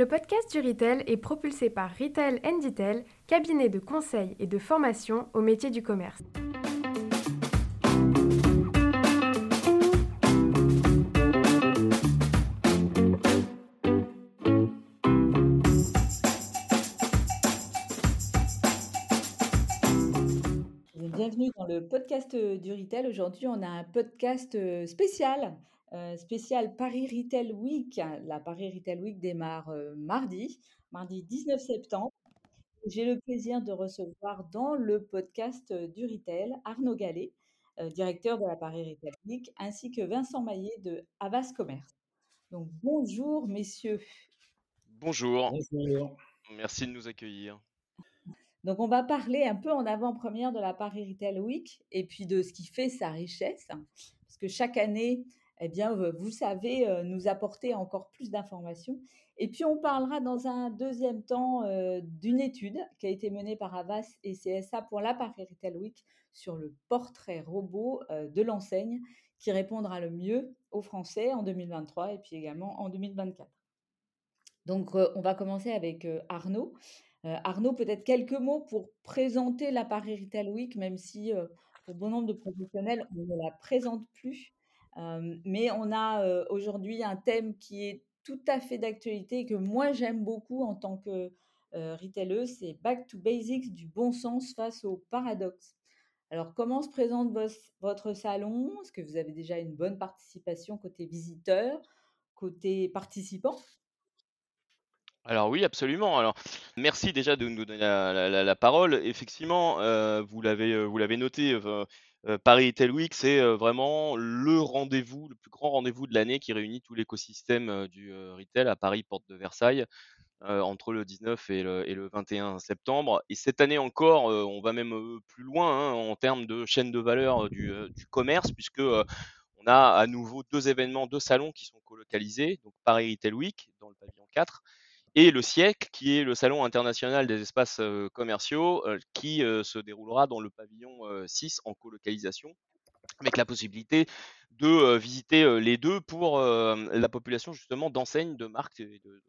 Le podcast du Retail est propulsé par Retail Detail, cabinet de conseil et de formation au métier du commerce. Bienvenue dans le podcast du Retail. Aujourd'hui, on a un podcast spécial euh, spécial Paris Retail Week. La Paris Retail Week démarre euh, mardi, mardi 19 septembre. J'ai le plaisir de recevoir dans le podcast euh, du Retail Arnaud Gallet, directeur de la Paris Retail Week, ainsi que Vincent Maillet de Avas Commerce. Donc bonjour messieurs. Bonjour. bonjour. Merci de nous accueillir. Donc, on va parler un peu en avant-première de la Paris Retail Week et puis de ce qui fait sa richesse. Parce que chaque année, eh bien, vous savez euh, nous apporter encore plus d'informations. Et puis, on parlera dans un deuxième temps euh, d'une étude qui a été menée par Avas et CSA pour la Paris Retail Week sur le portrait robot euh, de l'enseigne qui répondra le mieux aux Français en 2023 et puis également en 2024. Donc, on va commencer avec Arnaud. Arnaud, peut-être quelques mots pour présenter la Paris Retail Week, même si pour bon nombre de professionnels, on ne la présente plus mais on a aujourd'hui un thème qui est tout à fait d'actualité et que moi j'aime beaucoup en tant que retaileuse, c'est Back to Basics du bon sens face au paradoxe. Alors, comment se présente votre salon? Est-ce que vous avez déjà une bonne participation côté visiteurs, côté participants alors oui, absolument. Alors merci déjà de nous donner la, parole. Effectivement, vous l'avez vous l'avez noté, Paris Retail Week, c'est vraiment le rendez-vous, le plus grand rendez-vous de l'année qui réunit tout l'écosystème du retail à Paris, porte de Versailles, entre le 19 et le, 21 septembre. Et cette année encore, on va même plus loin hein, en termes de chaîne de valeur du, commerce, puisque on a à nouveau deux événements, deux salons qui sont colocalisés, donc Paris Retail Week dans le pavillon 4 et le siècle, qui est le salon international des espaces commerciaux, qui se déroulera dans le pavillon 6 en colocalisation, avec la possibilité de visiter les deux pour la population justement d'enseignes, de marques et de,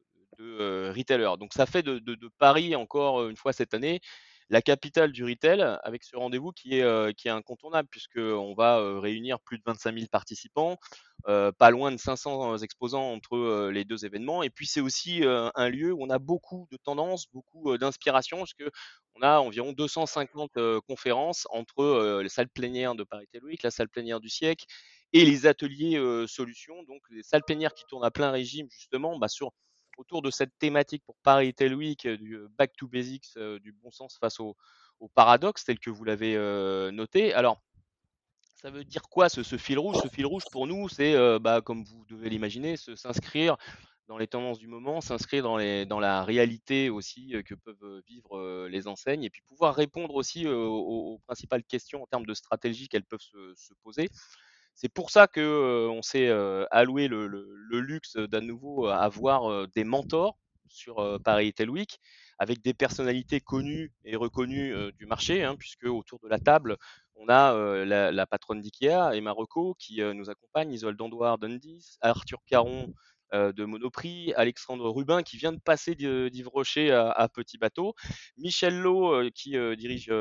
retailers. Donc ça fait de, de, Paris encore une fois cette année la capitale du retail avec ce rendez-vous qui est, euh, incontournable puisqu'on va euh, réunir plus de 25 000 participants, euh, pas loin de 500 exposants entre les deux événements. Et puis c'est aussi un lieu où on a beaucoup de tendances, beaucoup d'inspiration parce qu'on a environ 250 conférences entre les salles plénières de Paris Week, la salle plénière du siècle et les ateliers solutions, donc les salles plénières qui tournent à plein régime justement bah, sur autour de cette thématique pour Paris Retail Week, euh, du euh, back to basics, euh, du bon sens face au, paradoxe, tel que vous l'avez noté. Alors, ça veut dire quoi ce, fil rouge? Ce fil rouge pour nous, c'est, bah, comme vous devez l'imaginer, s'inscrire dans les tendances du moment, s'inscrire dans la réalité aussi que peuvent vivre les enseignes et puis pouvoir répondre aussi aux, principales questions en termes de stratégie qu'elles peuvent se poser. C'est pour ça que on s'est alloué le, luxe d'à nouveau avoir des mentors sur Paris Retail Week avec des personnalités connues et reconnues du marché, hein, puisque autour de la table, on a la, patronne d'IKEA, Emma Rocco, qui nous accompagne, Isolde Dandoir d'Undis, Arthur Caron euh, de Monoprix, Alexandre Rubin qui vient de passer d'Yves Rocher à, Petit Bateau, Michel Lowe euh, qui euh, dirige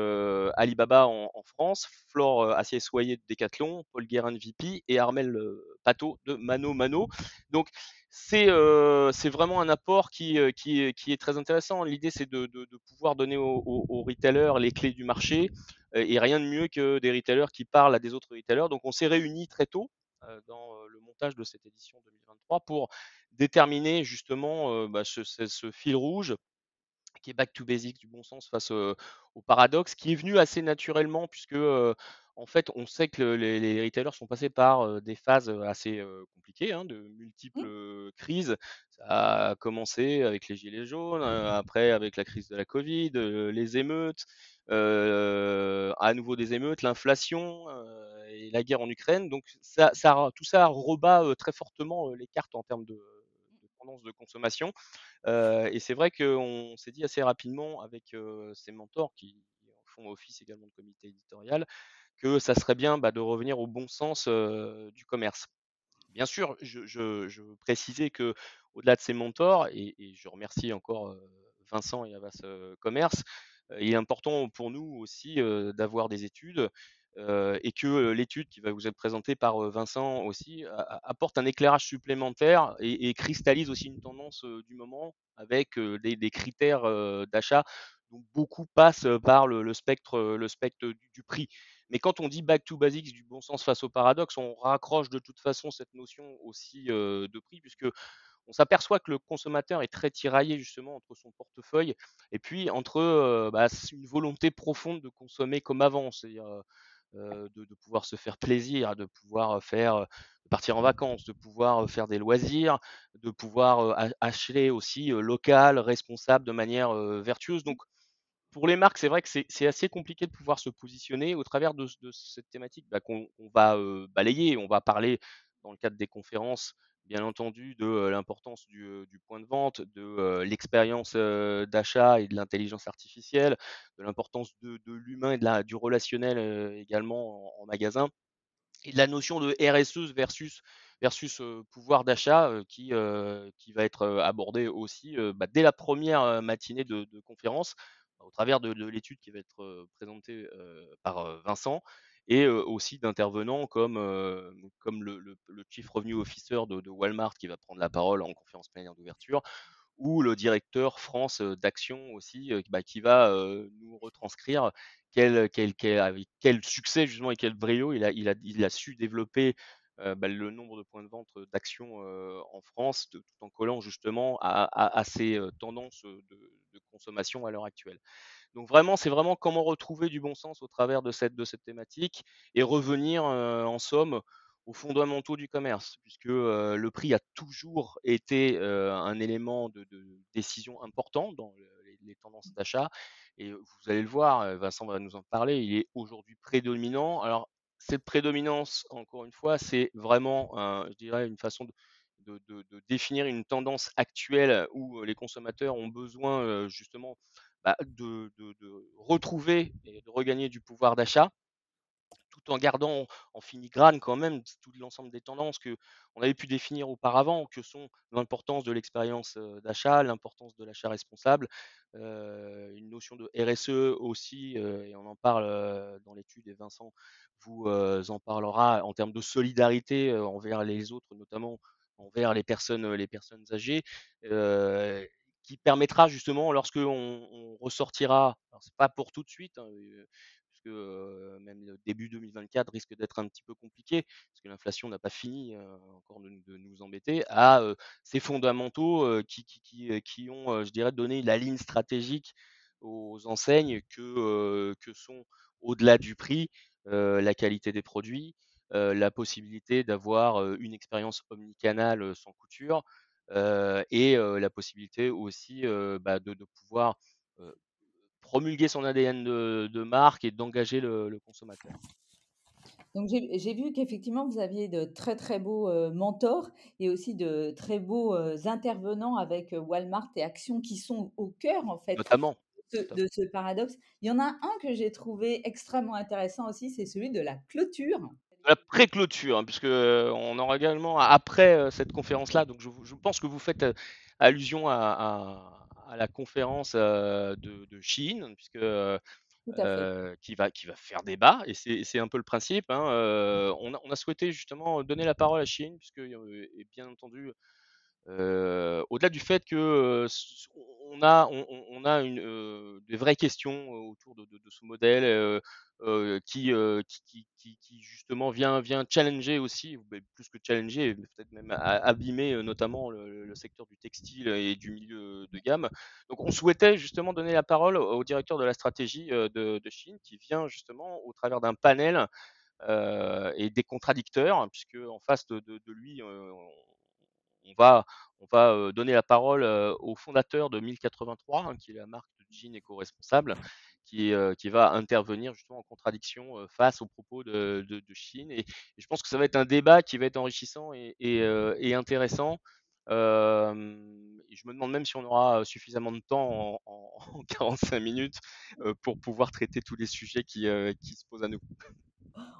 Alibaba en, France, Flore Assier-Soyer de Decathlon, Paul Guérin de VP et Armel Pateau de Mano Mano. Donc c'est vraiment un apport qui, qui, est très intéressant. L'idée, c'est de, pouvoir donner aux, aux, retailers les clés du marché et rien de mieux que des retailers qui parlent à des autres retailers. Donc, on s'est réunis très tôt dans le montage de cette édition 2023 pour déterminer justement bah, ce, fil rouge qui est back to basics du bon sens face au paradoxe, qui est venu assez naturellement puisque en fait on sait que les, retailers sont passés par des phases assez compliquées, hein, de multiples crises. Ça a commencé avec les gilets jaunes, après avec la crise de la Covid, les émeutes, à nouveau des émeutes, l'inflation et la guerre en Ukraine. Donc ça, tout ça rebat très fortement les cartes en termes de, tendance de consommation. et c'est vrai qu'on s'est dit assez rapidement avec ces mentors qui font office également de comité éditorial que ça serait bien bah, de revenir au bon sens du commerce. Bien sûr, je veux préciser qu'au-delà de ces mentors et je remercie encore, Vincent et Havas, heu, Commerce, il est important pour nous aussi, d'avoir des études, et que, l'étude qui va vous être présentée par, Vincent aussi apporte un éclairage supplémentaire et cristallise aussi une tendance, du moment avec, des critères, d'achat. Donc beaucoup passent, par le spectre, le spectre du prix. Mais quand on dit back to basics, du bon sens face au paradoxe, on raccroche de toute façon cette notion aussi, de prix puisque on s'aperçoit que le consommateur est très tiraillé justement entre son portefeuille et puis entre, bah, une volonté profonde de consommer comme avant. C'est-à-dire, de pouvoir se faire plaisir, de pouvoir, faire, partir en vacances, de pouvoir, faire des loisirs, de pouvoir, acheter aussi, local, responsable, de manière, vertueuse. Donc pour les marques, c'est vrai que c'est assez compliqué de pouvoir se positionner au travers de cette thématique, bah, qu'on va, heu, balayer. On va parler dans le cadre des conférences, bien entendu, de, heu, l'importance du, heu, du point de vente, de, heu, l'expérience, d'achat et de l'intelligence artificielle, de l'importance de l'humain et du relationnel, également en magasin et de la notion de RSE versus pouvoir d'achat, qui, va être, abordée aussi, bah, dès la première re matinée de conférence, au travers de de l'étude qui va être, présentée, par, Vincent et aussi d'intervenants comme, comme le Chief Revenue Officer de Walmart qui va prendre la parole en conférence plénière d'ouverture ou le directeur France, d'Action aussi, bah, qui va, nous retranscrire quel quel quel avec quel succès justement et quel brio il a il a il a su développer, bah, le nombre de points de vente, heu, d'Action, heu, en France, de tout en collant justement à à à ces, tendances, de de consommation à l'heure actuelle. Donc vraiment, c'est vraiment comment retrouver du bon sens au travers de cette de cette thématique et revenir, en somme aux fondamentaux du commerce puisque, le prix a toujours été, un élément de de décision important dans le les les tendances d'achat et vous allez le voir, Vincent va nous en parler, il est aujourd'hui prédominant. Alors cette prédominance, encore une fois, c'est vraiment je dirais une façon de définir une tendance actuelle où, les consommateurs ont besoin, justement, bah, de retrouver et de regagner du pouvoir d'achat tout en gardant en filigrane quand même tout l'ensemble des tendances qu'on avait pu définir auparavant, que sont l'importance de l'expérience, d'achat, l'importance de l'achat responsable, une notion de RSE aussi, et on en parle, dans l'étude et Vincent vous, en parlera en termes de solidarité, envers les autres, notamment envers les personnes, les personnes âgées, qui permettra justement lorsque on on ressortira, alors c'est pas pour tout de suite, hein, même le début 2024 risque d'être un petit peu compliqué, parce que l'inflation n'a pas fini, encore de nous embêter, à, ces fondamentaux, qui qui qui, qui ont, je dirais donné la ligne stratégique aux enseignes que, que sont au-delà du prix, la qualité des produits, la possibilité d'avoir, une expérience omnicanal, heu, sans couture, et la possibilité aussi, bah, de pouvoir, promulguer son ADN de de marque et d'engager le le consommateur. Donc j'ai vu qu'effectivement vous aviez de très, très beaux, heu, mentors et aussi de très beaux, heu, intervenants avec, heu, Walmart et Action qui sont au cœur en fait Notamment, de ce paradoxe. Il y en a un que j'ai trouvé extrêmement intéressant aussi, c'est celui de la clôture. La pré-clôture, hein, puisque, on aura également après, cette conférence-là, donc je pense que vous faites, allusion à à à la conférence, de de Shein puisque, qui va qui va faire débat et c'est un peu le principe, hein, on a on a souhaité justement donner la parole à Shein puisque, et bien entendu, au-delà du fait que, heu, s on a des vraies questions autour de ce modèle, qui, justement vient challenger aussi, plus que challenger, peut-être même abîmer, notamment le secteur du textile et du milieu de gamme. Donc on souhaitait justement donner la parole au directeur de la stratégie, de Shein qui vient justement au travers d'un panel, et des contradicteurs puisqu'en face de de de lui, on va donner la parole, au fondateur de 1083, hein, qui est la marque de jeans éco-responsable, qui, va intervenir justement en contradiction, face aux propos de Shein et je pense que ça va être un débat qui va être enrichissant et intéressant. Et je me demande même si on aura suffisamment de temps en en en 45 minutes, pour pouvoir traiter tous les sujets qui, se posent à nous.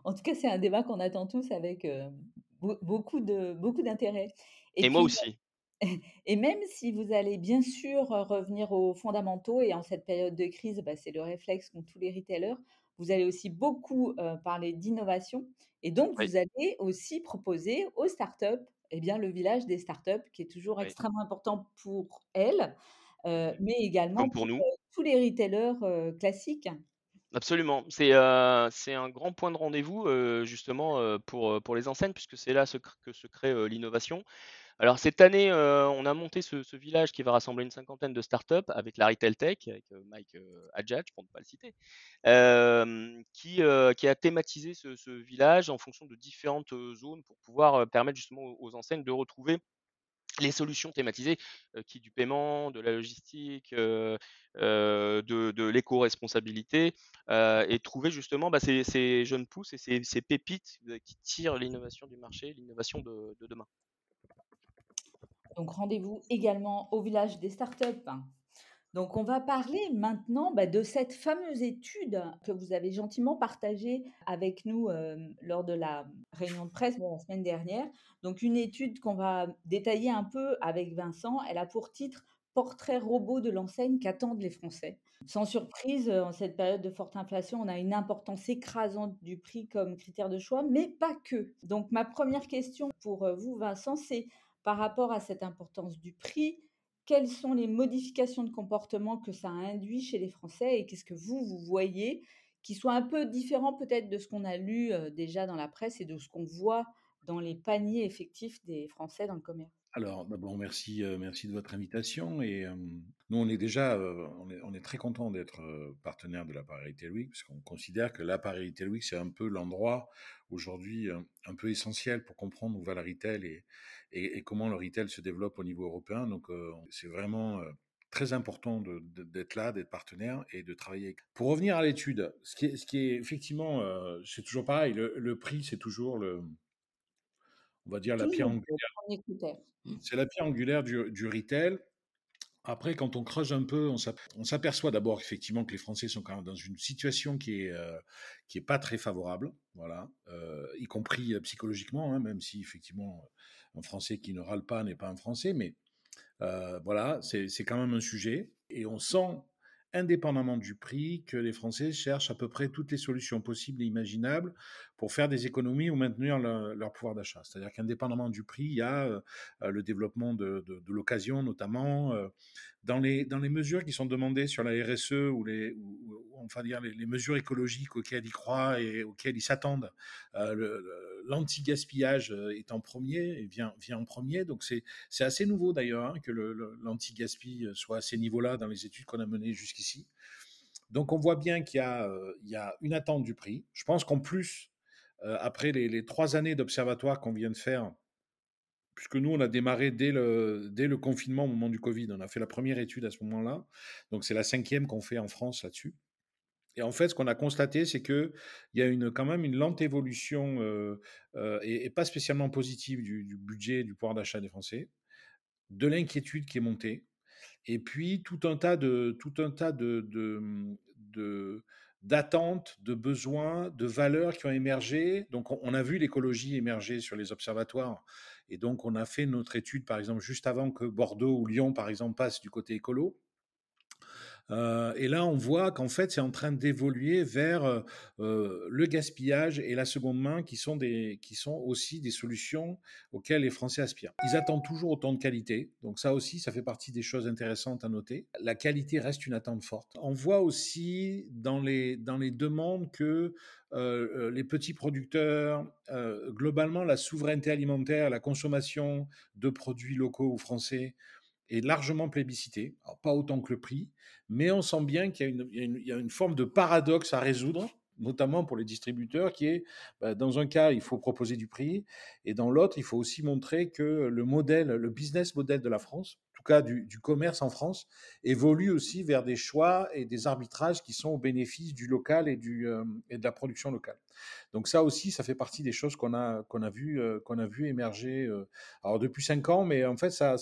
En tout cas, c'est un débat qu'on attend tous avec, beaucoup beaucoup Et, moi aussi. Et même si vous allez bien sûr revenir aux fondamentaux, et en cette période de crise, bah, c'est le réflexe qu'ont tous les retailers, vous allez aussi beaucoup parler d'innovation. Et donc, vous allez aussi proposer aux startups eh bien, le village des startups, qui est toujours extrêmement important pour elles, mais également pour, nous. tous les retailers classiques. Absolument. C'est un grand point de rendez-vous, justement, pour, pour les enseignes, puisque c'est là que se crée l'innovation. Alors cette année, on a monté ce, village qui va rassembler une cinquantaine de startups avec la Retail Tech, avec Mike Adjadj, pour ne pas le citer, qui, qui, a thématisé ce, village en fonction de différentes zones pour pouvoir permettre justement aux, enseignes de retrouver les solutions thématisées, qui du paiement, de la logistique, de, de l'éco-responsabilité, et trouver justement bah, ces, jeunes pousses et ces, pépites qui tirent l'innovation du marché, l'innovation de demain. Donc rendez-vous également au village des startups. Donc on va parler maintenant bah, de cette fameuse étude que vous avez gentiment partagée avec nous euh, lors de la réunion de presse de la semaine dernière. Donc une étude qu'on va détailler un peu avec Vincent. Elle a pour titre Portrait robot de l'enseigne qu'attendent les Français. Sans surprise, en cette période de forte inflation, on a une importance écrasante du prix comme critère de choix, mais pas que. Donc ma première question pour euh, vous, Vincent, c'est par rapport à cette importance du prix, quelles sont les modifications de comportement que ça a induit chez les Français et qu'est-ce que vous, vous voyez qui soit un peu différent peut-être de ce qu'on a lu déjà dans la presse et de ce qu'on voit dans les paniers effectifs des Français dans le commerce? Alors, d'abord, merci, merci de votre invitation. Et nous, on est déjà, on, est, très content d'être partenaire de l'appareil Week, parce qu'on considère que l'appareil Week, c'est un peu l'endroit aujourd'hui un peu essentiel pour comprendre où va la retail et, et, comment le retail se développe au niveau européen. Donc, c'est vraiment très important d'être là, d'être partenaire et de travailler. Pour revenir à l'étude, ce qui est, ce qui est effectivement, c'est toujours pareil, le, prix, c'est toujours le, on va dire la pierre angulaire. C'est la pierre angulaire du, du, retail. Après, quand on creuse un peu, on s'aperçoit d'abord effectivement que les Français sont quand même dans une situation qui est qui est pas très favorable, voilà, y compris psychologiquement, hein, même si effectivement un Français qui ne râle pas n'est pas un Français, mais euh, voilà, c'est quand même un sujet. Et on sent, indépendamment du prix, que les Français cherchent à peu près toutes les solutions possibles et imaginables pour faire des économies ou maintenir leur pouvoir d'achat. C'est-à-dire qu'indépendamment du prix, il y a euh, le développement de, l'occasion, notamment euh, dans les, dans les mesures qui sont demandées sur la RSE ou les, enfin dire les, mesures écologiques auxquelles ils croient et auxquelles ils s'attendent. L'anti-gaspillage est en premier et vient, en premier. Donc c'est assez nouveau d'ailleurs hein, que l'anti-gaspi soit à ces niveaux-là dans les études qu'on a menées jusqu'ici. Donc on voit bien qu'il y, a une attente du prix. Je pense qu'en plus, après les, les, trois années d'observatoire qu'on vient de faire, puisque nous, on a démarré dès le, dès le confinement au moment du Covid. On a fait la première étude à ce moment-là. Donc, c'est la cinquième qu'on fait en France là-dessus. Et en fait, ce qu'on a constaté, c'est qu'il y a une, quand même une lente évolution et, pas spécialement positive du, budget, du pouvoir d'achat des Français, de l'inquiétude qui est montée, et puis tout un tas de, tout un tas de, de d'attentes, de besoins, de valeurs qui ont émergé. Donc, on, a vu l'écologie émerger sur les observatoires. Et donc, on a fait notre étude, par exemple, juste avant que Bordeaux ou Lyon, par exemple, passent du côté écolo. Euh, et là, on voit qu'en fait, c'est en train d'évoluer vers euh, euh, le gaspillage et la seconde main, qui sont, aussi des solutions auxquelles les Français aspirent. Ils attendent toujours autant de qualité, donc ça aussi, ça fait partie des choses intéressantes à noter. La qualité reste une attente forte. On voit aussi dans les demandes que les petits producteurs, globalement, la souveraineté alimentaire, la consommation de produits locaux ou français est largement plébiscité, pas autant que le prix, mais on sent bien qu'il y, a une forme de paradoxe à résoudre, notamment pour les distributeurs, qui est, bah, dans un cas, il faut proposer du prix, et dans l'autre, il faut aussi montrer que le modèle, le business model de la France, tout cas du, commerce en France, évolue aussi vers des choix et des arbitrages qui sont au bénéfice du local et, euh, de la production locale. Donc ça aussi, ça fait partie des choses qu'on a, euh, vu émerger euh, alors depuis cinq ans, mais en fait, ça,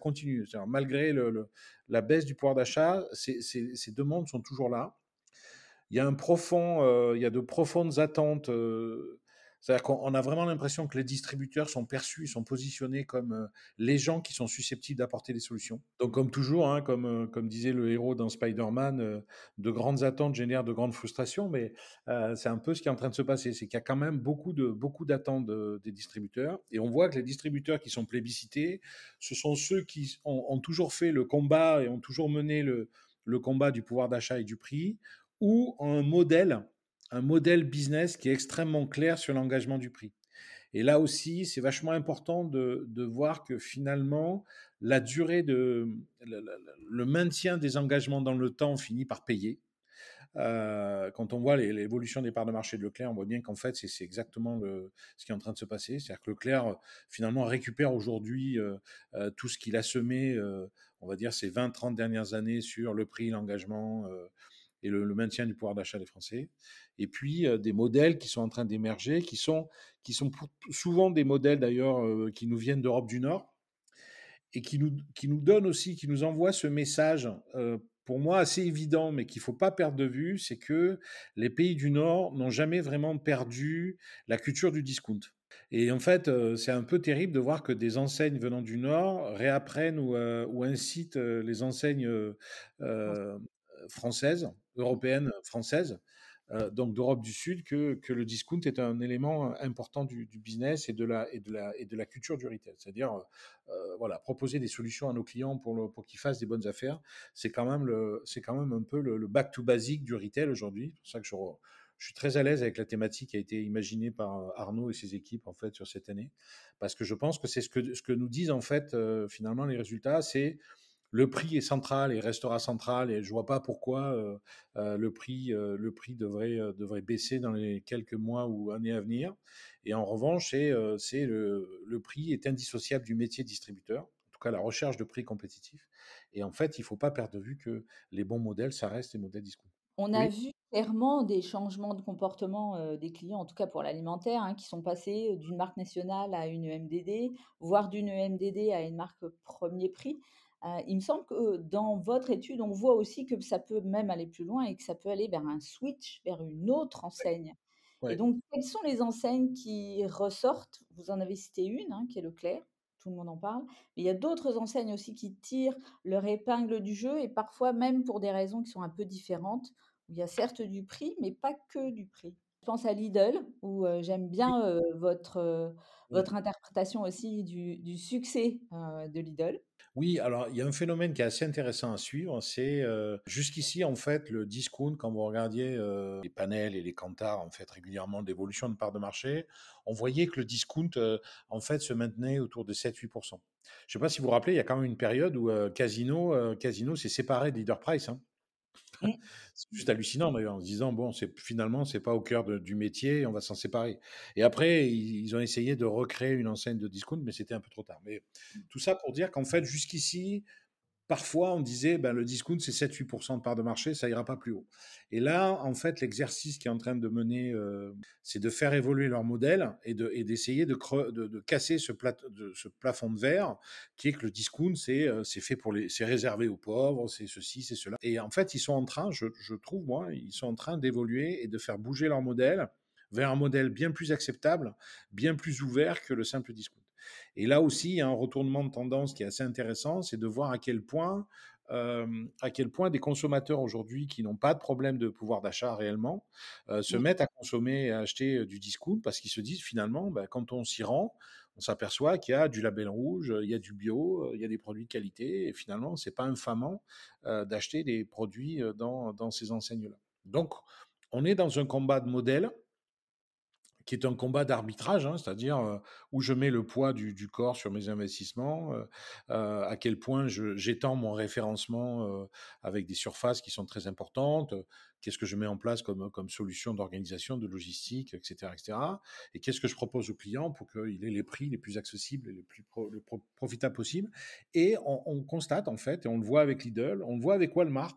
continue. Malgré la baisse du pouvoir d'achat, ces, demandes sont toujours là. Il y a de profondes attentes C'est-à-dire qu'on a vraiment l'impression que les distributeurs sont perçus, sont positionnés comme euh, les gens qui sont susceptibles d'apporter des solutions. Donc, comme toujours, hein, comme, euh, comme disait le héros dans Spider-Man, euh, de grandes attentes génèrent de grandes frustrations, mais c'est un peu ce qui est en train de se passer. C'est qu'il y a quand même beaucoup de beaucoup d'attentes des distributeurs, et on voit que les distributeurs qui sont plébiscités, ce sont ceux qui ont, toujours fait le combat et ont toujours mené le, le combat du pouvoir d'achat et du prix, ou un modèle un modèle business qui est extrêmement clair sur l'engagement du prix. Et là aussi, c'est vachement important de, voir que finalement, la durée de le, maintien des engagements dans le temps finit par payer. Euh, quand on voit l'évolution des parts de marché de Leclerc, on voit bien qu'en fait, c'est exactement ce qui est en train de se passer. C'est-à-dire que Leclerc, finalement, récupère aujourd'hui euh, euh, tout ce qu'il a semé, on va dire, ces 20-30 dernières années sur le prix, l'engagement et le, maintien du pouvoir d'achat des Français. Et puis des modèles qui sont en train d'émerger, qui sont, qui sont souvent des modèles d'ailleurs qui nous viennent d'Europe du Nord et qui nous, qui nous donnent aussi, qui nous envoient ce message, pour moi assez évident, mais qu'il ne faut pas perdre de vue, c'est que les pays du Nord n'ont jamais vraiment perdu la culture du discount. Et en fait, c'est un peu terrible de voir que des enseignes venant du Nord réapprennent ou, ou incitent les enseignes françaises, européennes, françaises, euh, donc d'Europe du Sud, que, que, le discount est un élément important du, business et de, la, et, de la, et de la culture du retail. C'est-à-dire, euh, voilà, proposer des solutions à nos clients pour, pour qu'ils fassent des bonnes affaires, c'est quand, même le, quand même un peu le, back to basic du retail aujourd'hui. C'est pour ça que je, suis très à l'aise avec la thématique qui a été imaginée par euh, Arnaud et ses équipes en fait sur cette année, parce que je pense que c'est ce que, ce que nous disent en fait finalement les résultats, c'est le prix est central et restera central et je vois pas pourquoi euh, euh, le prix, euh, le prix devrait, devrait baisser dans les quelques mois ou années à venir. Et en revanche, c'est, le, le, prix est indissociable du métier distributeur, en tout cas la recherche de prix compétitifs. Et en fait, il ne faut pas perdre de vue que les bons modèles, ça reste les modèles discount. On a vu clairement des changements de comportement des clients, en tout cas pour l'alimentaire, hein, qui sont passés d'une marque nationale à une MDD, voire d'une MDD à une marque premier prix. Euh, il me semble que dans votre étude, on voit aussi que ça peut même aller plus loin et que ça peut aller vers un switch, vers une autre enseigne. Et donc, quelles sont les enseignes qui ressortent? Vous en avez cité une, hein, qui est Leclerc, tout le monde en parle. Mais il y a d'autres enseignes aussi qui tirent leur épingle du jeu et parfois même pour des raisons qui sont un peu différentes. il y a certes du prix, mais pas que du prix. Je pense à Lidl, où euh, j'aime bien euh, votre, votre interprétation aussi du, du succès de Lidl. Oui, alors il y a un phénomène qui est assez intéressant à suivre, c'est euh, jusqu'ici en fait le discount, quand vous regardiez euh, les panels et les cantars en fait régulièrement d'évolution de part de marché, on voyait que le discount en fait se maintenait autour de 7-8%. Je ne sais pas si vous vous rappelez, il y a quand même une période où Casino, Casino s'est séparé de Leader Price. Hein. Mmh. c'est juste hallucinant d'ailleurs, en se disant, bon, c'est, finalement, c'est pas au cœur du métier, on va s'en séparer. Et après, ils, ont essayé de recréer une enseigne de discount, mais c'était un peu trop tard. Mais mmh. tout ça pour dire qu'en fait, jusqu'ici, Parfois, on disait, ben, le discount, c'est 7-8% de part de marché, ça ira pas plus haut. Et là, en fait, l'exercice qui est en train de mener, euh, c'est de faire évoluer leur modèle et, d'essayer de, casser ce, plafond de verre qui est que le discount, c'est, euh, fait pour les, réservé aux pauvres, c'est ceci, c'est cela. Et en fait, ils sont en train, je, je trouve, moi, ils sont en train d'évoluer et de faire bouger leur modèle vers un modèle bien plus acceptable, bien plus ouvert que le simple discount. Et là aussi, il y a un retournement de tendance qui est assez intéressant, c'est de voir à quel point, euh, à quel point des consommateurs aujourd'hui qui n'ont pas de problème de pouvoir d'achat réellement euh, se mettent à consommer et à acheter euh, du discount parce qu'ils se disent finalement, bah, quand on s'y rend, on s'aperçoit qu'il y a du label rouge, il y a du bio, il y a des produits de qualité, et finalement, c'est pas infamant d'acheter des produits dans, dans ces enseignes-là. Donc, on est dans un combat de modèle qui est un combat d'arbitrage, hein, c'est-à-dire où je mets le poids du, corps sur mes investissements, à quel point j'étends mon référencement avec des surfaces qui sont très importantes, qu'est-ce que je mets en place comme, comme solution d'organisation, de logistique, etc. etc. et qu'est-ce que je propose aux clients pour qu'il ait les prix les plus accessibles et les plus profitables possibles. Et on, constate en fait, et on le voit avec Lidl, on le voit avec Walmart.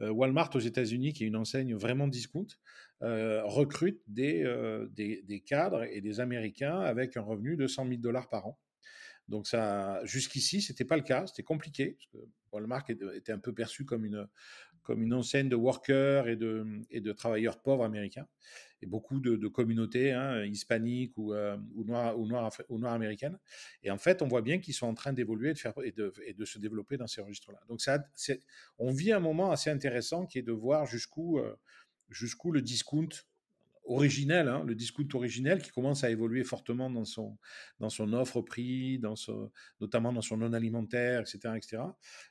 Walmart aux États-Unis, qui est une enseigne vraiment discount, euh, recrute euh, des, des, cadres et des Américains avec un revenu de 100 000 dollars par an. Donc ça, jusqu'ici, c'était pas le cas, c'était compliqué. Parce que Walmart était un peu perçu comme une, comme une enseigne de workers et de, travailleurs pauvres américains. Et beaucoup de, communautés hein, hispaniques ou, euh, noires, américaines. Et en fait, on voit bien qu'ils sont en train d'évoluer et de, faire, et de, et de se développer dans ces registres-là. Donc ça, on vit un moment assez intéressant qui est de voir jusqu'où euh, jusqu'où le discount originel, hein, le discount originel qui commence à évoluer fortement dans son, dans son offre prix, dans notamment dans son non alimentaire, etc., etc.,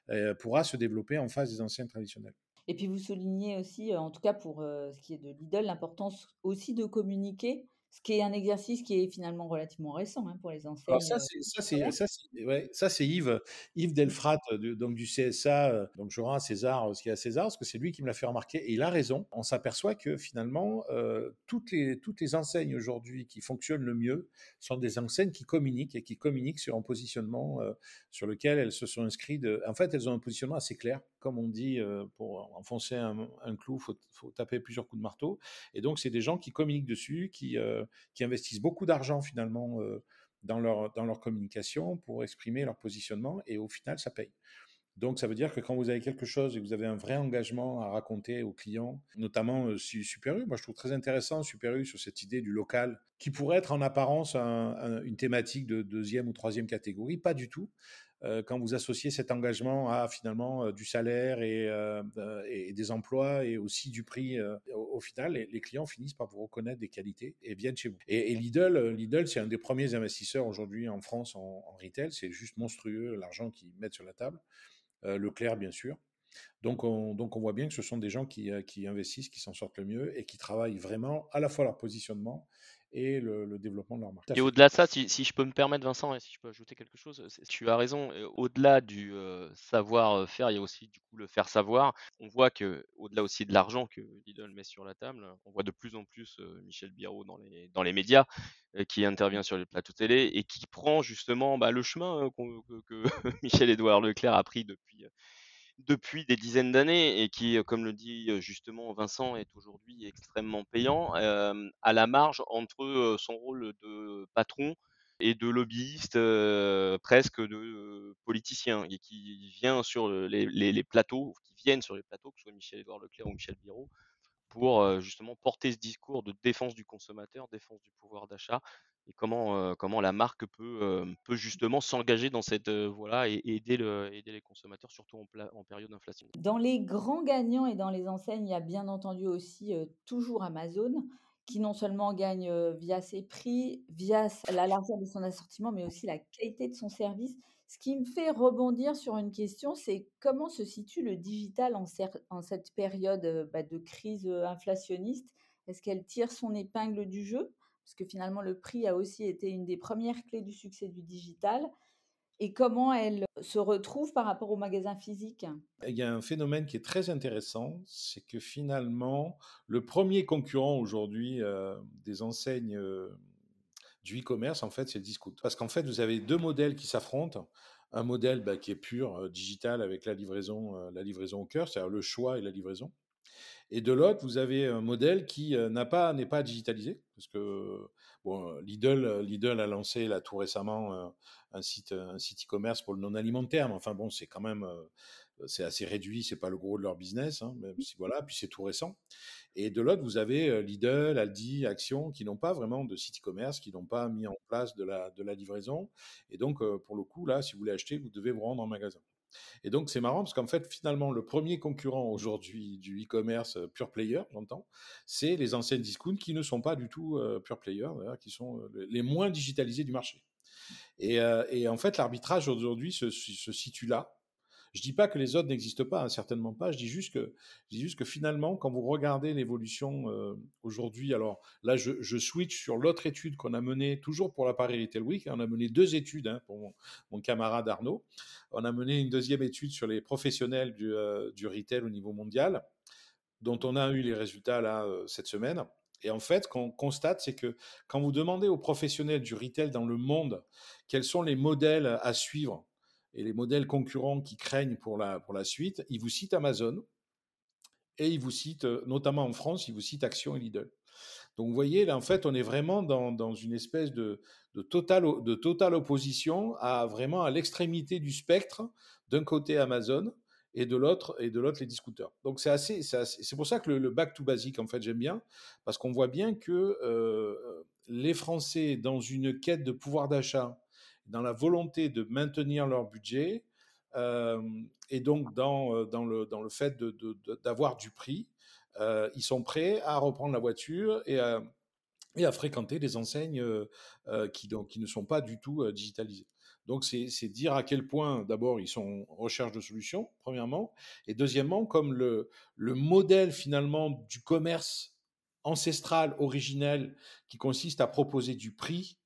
euh, pourra se développer en face des anciens traditionnels. Et puis vous soulignez aussi, euh, en tout cas pour euh, ce qui est de Lidl, l'importance aussi de communiquer ce qui est un exercice qui est finalement relativement récent hein, pour les enseignes. Alors ça, c'est Yves, Yves Delfrat, donc du CSA. Donc je rends à César ce qui est à César, parce que c'est lui qui me l'a fait remarquer. Et il a raison. On s'aperçoit que finalement, toutes, les, toutes les enseignes aujourd'hui qui fonctionnent le mieux sont des enseignes qui communiquent et qui communiquent sur un positionnement sur lequel elles se sont inscrites. En fait, elles ont un positionnement assez clair. Comme on dit, pour enfoncer un, clou, il faut, taper plusieurs coups de marteau. Et donc, c'est des gens qui communiquent dessus, qui euh, investissent beaucoup d'argent finalement euh, dans, leur, dans leur communication pour exprimer leur positionnement et au final, ça paye. Donc, ça veut dire que quand vous avez quelque chose et que vous avez un vrai engagement à raconter aux clients, notamment euh, Super U, moi je trouve très intéressant Super U sur cette idée du local, qui pourrait être en apparence une thématique de deuxième ou troisième catégorie, pas du tout. Euh, quand vous associez cet engagement à finalement euh, du salaire et, euh, et, des emplois et aussi du prix, au, final, les, clients finissent par vous reconnaître des qualités et viennent chez vous. Et, Lidl, Lidl c'est un des premiers investisseurs aujourd'hui en France en, retail. C'est juste monstrueux l'argent qu'ils mettent sur la table. Leclerc, bien sûr. Donc on, donc on voit bien que ce sont des gens qui investissent, qui s'en sortent le mieux et qui travaillent vraiment à la fois leur positionnement et le, développement de leur marque. Et au-delà de ça, si, je peux me permettre, Vincent, et si je peux ajouter quelque chose, tu as raison. Au-delà du euh, savoir-faire, il y a aussi du coup le faire savoir. On voit que, au-delà aussi de l'argent que Lidl met sur la table, on voit de plus en plus euh, Michel Biro dans les, dans les médias euh, qui intervient sur les plateaux télé et qui prend justement bah, le chemin que, que Michel-Édouard Leclerc a pris depuis depuis des dizaines d'années et qui, comme le dit justement Vincent, est aujourd'hui extrêmement payant, à la marge entre son rôle de patron et de lobbyiste presque de politicien et qui vient sur les, les, plateaux, qui viennent sur les plateaux, que ce soit Michel-Édouard Leclerc ou Michel Biro, pour justement porter ce discours de défense du consommateur, défense du pouvoir d'achat comment, la marque peut, justement s'engager dans cette voie-là et, aider, le, aider les consommateurs, surtout en, en, période d'inflation? Dans les grands gagnants et dans les enseignes, il y a bien entendu aussi toujours Amazon qui non seulement gagne via ses prix, via la largeur de son assortiment, mais aussi la qualité de son service. Ce qui me fait rebondir sur une question, c'est comment se situe le digital en, cette période bah, de crise inflationniste? Est-ce qu'elle tire son épingle du jeu? Parce que finalement, le prix a aussi été une des premières clés du succès du digital. Et comment elle se retrouve par rapport au magasin physique? Il y a un phénomène qui est très intéressant, c'est que finalement, le premier concurrent aujourd'hui des enseignes du e-commerce, en fait, c'est le discount. Parce qu'en fait, vous avez deux modèles qui s'affrontent. Un modèle bah, qui est pur euh, digital avec la livraison, euh, la livraison au cœur, c'est-à-dire le choix et la livraison. Et de l'autre, vous avez un modèle qui euh, n'a pas, n'est pas digitalisé, parce que bon, Lidl, Lidl a lancé là tout récemment un site, un site e-commerce pour le non alimentaire, mais enfin bon, c'est quand même c'est assez réduit, c'est pas le gros de leur business, hein, même si voilà, puis c'est tout récent. Et de l'autre, vous avez euh, Lidl, Aldi, Action, qui n'ont pas vraiment de site e-commerce, qui n'ont pas mis en place de la, de la livraison. Et donc, euh, pour le coup, là, si vous voulez acheter, vous devez vous rendre en magasin. Et donc, c'est marrant parce qu'en fait, finalement, le premier concurrent aujourd'hui du e-commerce euh, pure player, j'entends, c'est les anciennes discounts qui ne sont pas du tout pure player, qui sont les moins digitalisés du marché. Et, et en fait, l'arbitrage aujourd'hui se, situe là. Je dis pas que les autres n'existent pas, hein, certainement pas. Je dis juste que, finalement, quand vous regardez l'évolution euh, aujourd'hui, alors là, je, switch sur l'autre étude qu'on a menée toujours pour la Paris Retail Week. On a mené deux études hein, pour mon, camarade Arnaud. On a mené une deuxième étude sur les professionnels du, euh, du retail au niveau mondial, dont on a eu les résultats là euh, cette semaine. Et en fait, qu'on constate, c'est que quand vous demandez aux professionnels du retail dans le monde quels sont les modèles à suivre et les modèles concurrents qui craignent pour la, pour la suite, ils vous citent Amazon et ils vous citent, euh, notamment en France, ils vous citent Action et Lidl. Donc vous voyez, là, en fait, on est vraiment dans, dans une espèce de, de, totale, de totale opposition à vraiment à l'extrémité du spectre, d'un côté Amazon et de l'autre et de l'autre les discuteurs. Donc c'est assez, c'est pour ça que le, back to basic en fait j'aime bien parce qu'on voit bien que euh, les Français dans une quête de pouvoir d'achat, dans la volonté de maintenir leur budget euh, et donc dans, euh, dans, le, dans le fait d'avoir du prix, euh, ils sont prêts à reprendre la voiture et à, et à fréquenter des enseignes qui, donc, qui ne sont pas du tout digitalisées. Donc, c'est dire à quel point, d'abord, ils sont en recherche de solutions, premièrement, et deuxièmement, comme le, le modèle finalement du commerce ancestral, originel, qui consiste à proposer du prix,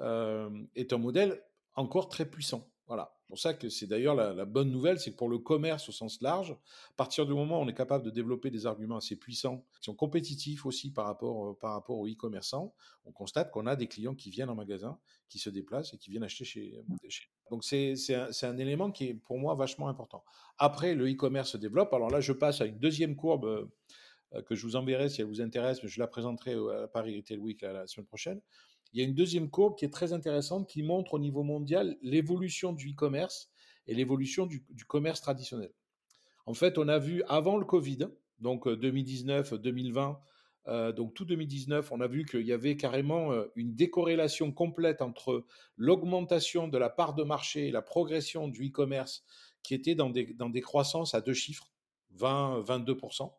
est un modèle encore très puissant. Voilà pour ça que c'est d'ailleurs la, bonne nouvelle, c'est que pour le commerce au sens large, à partir du moment où on est capable de développer des arguments assez puissants, qui sont compétitifs aussi par rapport, euh, par rapport aux e-commerçants, on constate qu'on a des clients qui viennent en magasin, qui se déplacent et qui viennent acheter chez. chez... Donc c'est un, un, élément qui est pour moi vachement important. Après, le e-commerce se développe. Alors là, je passe à une deuxième courbe euh, que je vous enverrai si elle vous intéresse, mais je la présenterai à Paris Retail Week la semaine prochaine il y a une deuxième courbe qui est très intéressante qui montre au niveau mondial l'évolution du e-commerce et l'évolution du, commerce traditionnel. En fait, on a vu avant le Covid, donc 2019, euh, 2020, euh, donc tout 2019, on a vu qu'il y avait carrément euh, une décorrélation complète entre l'augmentation de la part de marché et la progression du e-commerce qui était dans des, dans des croissances à deux chiffres, 20, 22%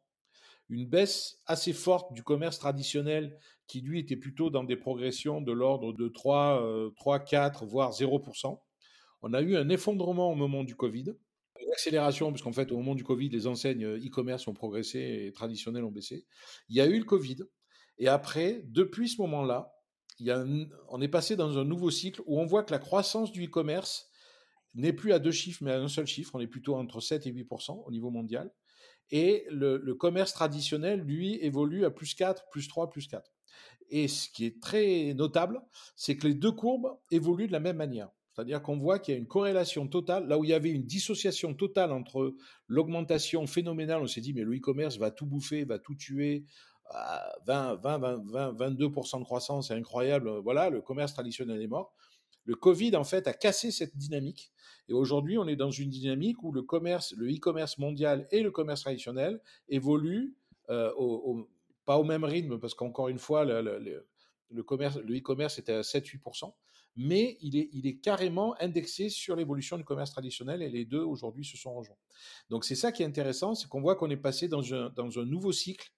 une baisse assez forte du commerce traditionnel qui, lui, était plutôt dans des progressions de l'ordre de 3, 3, 4, voire 0%. On a eu un effondrement au moment du Covid, une accélération, parce qu'en fait, au moment du Covid, les enseignes e-commerce ont progressé et traditionnelles ont baissé. Il y a eu le Covid. Et après, depuis ce moment-là, on est passé dans un nouveau cycle où on voit que la croissance du e-commerce n'est plus à deux chiffres, mais à un seul chiffre. On est plutôt entre 7 et 8 au niveau mondial. Et le, commerce traditionnel, lui, évolue à plus 4, plus 3, plus 4. Et ce qui est très notable, c'est que les deux courbes évoluent de la même manière. C'est-à-dire qu'on voit qu'il y a une corrélation totale, là où il y avait une dissociation totale entre l'augmentation phénoménale, on s'est dit, mais le e-commerce va tout bouffer, va tout tuer, 20, 20, 20, 22% de croissance, c'est incroyable, voilà, le commerce traditionnel est mort. Le Covid, en fait, a cassé cette dynamique. Et aujourd'hui, on est dans une dynamique où le commerce, le e-commerce mondial et le commerce traditionnel évoluent euh, pas au même rythme, parce qu'encore une fois, le, commerce, le e-commerce était à 7-8%, mais il est, il est carrément indexé sur l'évolution du commerce traditionnel et les deux aujourd'hui se sont rejoints. Donc c'est ça qui est intéressant, c'est qu'on voit qu'on est passé dans un, dans un nouveau cycle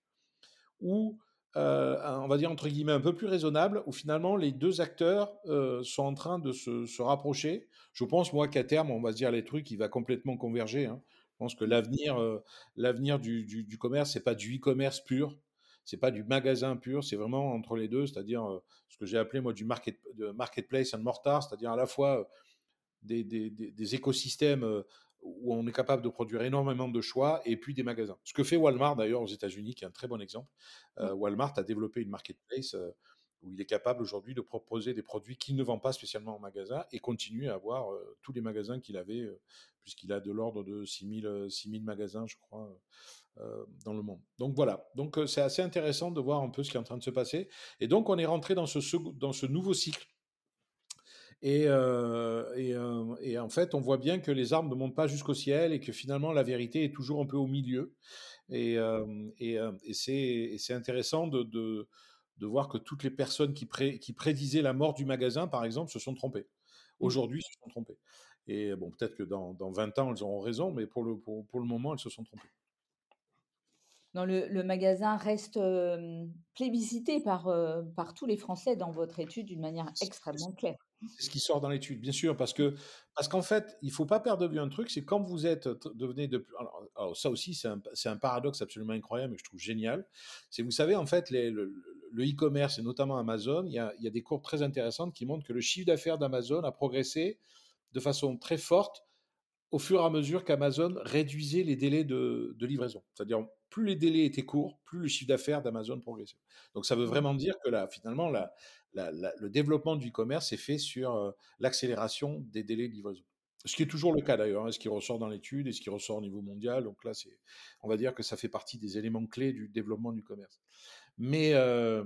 où euh, on va dire entre guillemets un peu plus raisonnable, où finalement les deux acteurs euh, sont en train de se, rapprocher. Je pense moi qu'à terme, on va se dire les trucs, il va complètement converger. Hein. Je pense que l'avenir, euh, l'avenir du, du, commerce, c'est pas du e-commerce pur, c'est pas du magasin pur, c'est vraiment entre les deux, c'est-à-dire ce que j'ai appelé moi du market, de marketplace and mortar, c'est-à-dire à la fois des, des, des, écosystèmes où on est capable de produire énormément de choix et puis des magasins. Ce que fait Walmart d'ailleurs aux États-Unis, qui est un très bon exemple. Euh, Walmart a développé une marketplace euh, où il est capable aujourd'hui de proposer des produits qu'il ne vend pas spécialement en magasin et continue à avoir euh, tous les magasins qu'il avait, puisqu'il a de l'ordre de 6000, 6000 magasins, je crois. dans le monde. Donc voilà, donc c'est assez intéressant de voir un peu ce qui est en train de se passer. Et donc on est rentré dans ce, dans ce nouveau cycle et, euh, euh, et, en fait, on voit bien que les arbres ne montent pas jusqu'au ciel et que finalement la vérité est toujours un peu au milieu. Et, euh, et, c'est intéressant de, de, de, voir que toutes les personnes qui, qui, prédisaient la mort du magasin, par exemple, se sont trompées. Mmh. Aujourd'hui, se sont trompées. Et bon, peut-être que dans, dans, 20 ans, elles auront raison, mais pour le, pour, pour le moment, elles se sont trompées. Non, le, le, magasin reste plébiscité par, par tous les Français dans votre étude d'une manière extrêmement claire. C'est ce qui sort dans l'étude, bien sûr, parce que parce qu'en fait, il faut pas perdre de vue un truc, c'est quand vous êtes devenez de alors, ça aussi c'est un, un, paradoxe absolument incroyable, mais je trouve génial. C'est vous savez en fait le e-commerce et notamment Amazon, il y, a, y a des courbes très intéressantes qui montrent que le chiffre d'affaires d'Amazon a progressé de façon très forte au fur et à mesure qu'Amazon réduisait les délais de, livraison. C'est-à-dire plus les délais étaient courts, plus le chiffre d'affaires d'Amazon progressait. Donc ça veut vraiment dire que là, finalement, la, le développement du e-commerce est fait sur euh, l'accélération des délais de livraison. Ce qui est toujours le cas d'ailleurs, hein, ce qui ressort dans l'étude et ce qui ressort au niveau mondial. Donc là, c'est, on va dire que ça fait partie des éléments clés du développement du commerce. Mais, euh,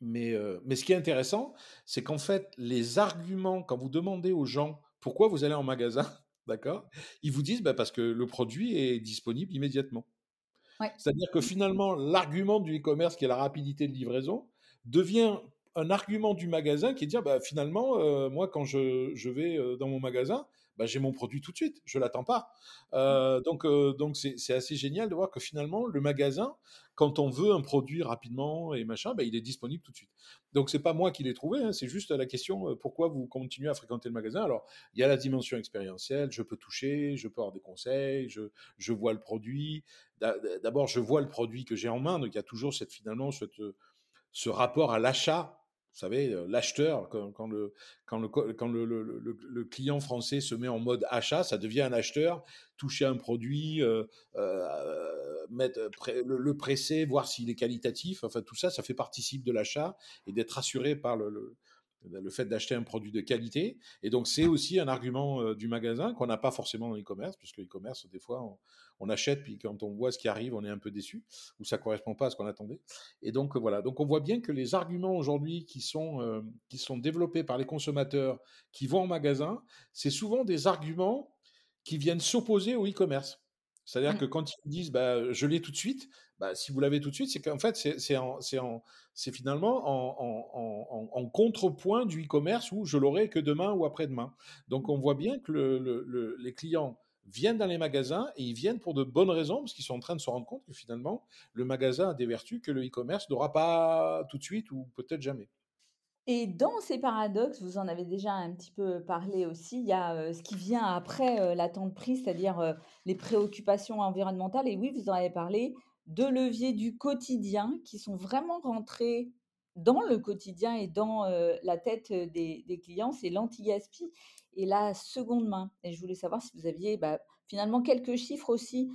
mais, mais ce qui est intéressant, c'est qu'en fait, les arguments, quand vous demandez aux gens pourquoi vous allez en magasin, d'accord Ils vous disent bah, parce que le produit est disponible immédiatement. C'est-à-dire que finalement, l'argument du e-commerce, qui est la rapidité de livraison, devient un argument du magasin qui est de dire bah, finalement, moi, quand je, je vais dans mon magasin, bah, j'ai mon produit tout de suite, je l'attends pas. Euh, donc, euh, donc c'est assez génial de voir que finalement le magasin, quand on veut un produit rapidement et machin, bah, il est disponible tout de suite. Donc c'est pas moi qui l'ai trouvé, hein, c'est juste la question euh, pourquoi vous continuez à fréquenter le magasin? Alors il y a la dimension expérientielle, je peux toucher, je peux avoir des conseils, je, je vois le produit. D'abord je vois le produit que j'ai en main, donc il y a toujours cette finalement cette, ce rapport à l'achat vous savez, l'acheteur, quand, le, quand, le, quand le, le, client français se met en mode achat, ça devient un acheteur, toucher un produit, euh, euh, mettre, le, presser, voir s'il est qualitatif, enfin tout ça, ça fait participe de l'achat et d'être assuré par le, le fait d'acheter un produit de qualité. Et donc, c'est aussi un argument du magasin qu'on n'a pas forcément dans l'e-commerce, puisque l'e-commerce, des fois, on, achète, puis quand on voit ce qui arrive, on est un peu déçu, ou ça correspond pas à ce qu'on attendait. Et donc, voilà. Donc, on voit bien que les arguments aujourd'hui qui, sont qui sont développés par les consommateurs qui vont en magasin, c'est souvent des arguments qui viennent s'opposer au e-commerce. C'est-à-dire mmh. que quand ils disent bah, je l'ai tout de suite, bah, si vous l'avez tout de suite, c'est qu'en fait, c'est finalement en, contrepoint du e-commerce où je l'aurai que demain ou après-demain. Donc on voit bien que les clients viennent dans les magasins et ils viennent pour de bonnes raisons parce qu'ils sont en train de se rendre compte que finalement, le magasin a des vertus que le e-commerce n'aura pas tout de suite ou peut-être jamais. Et dans ces paradoxes, vous en avez déjà un petit peu parlé aussi, il y a ce qui vient après la de prix, c'est-à-dire les préoccupations environnementales. Et oui, vous en avez parlé, de leviers du quotidien qui sont vraiment rentrés dans le quotidien et dans la tête des, clients, c'est l'anti-gaspi et la seconde main. Et je voulais savoir si vous aviez bah, finalement quelques chiffres aussi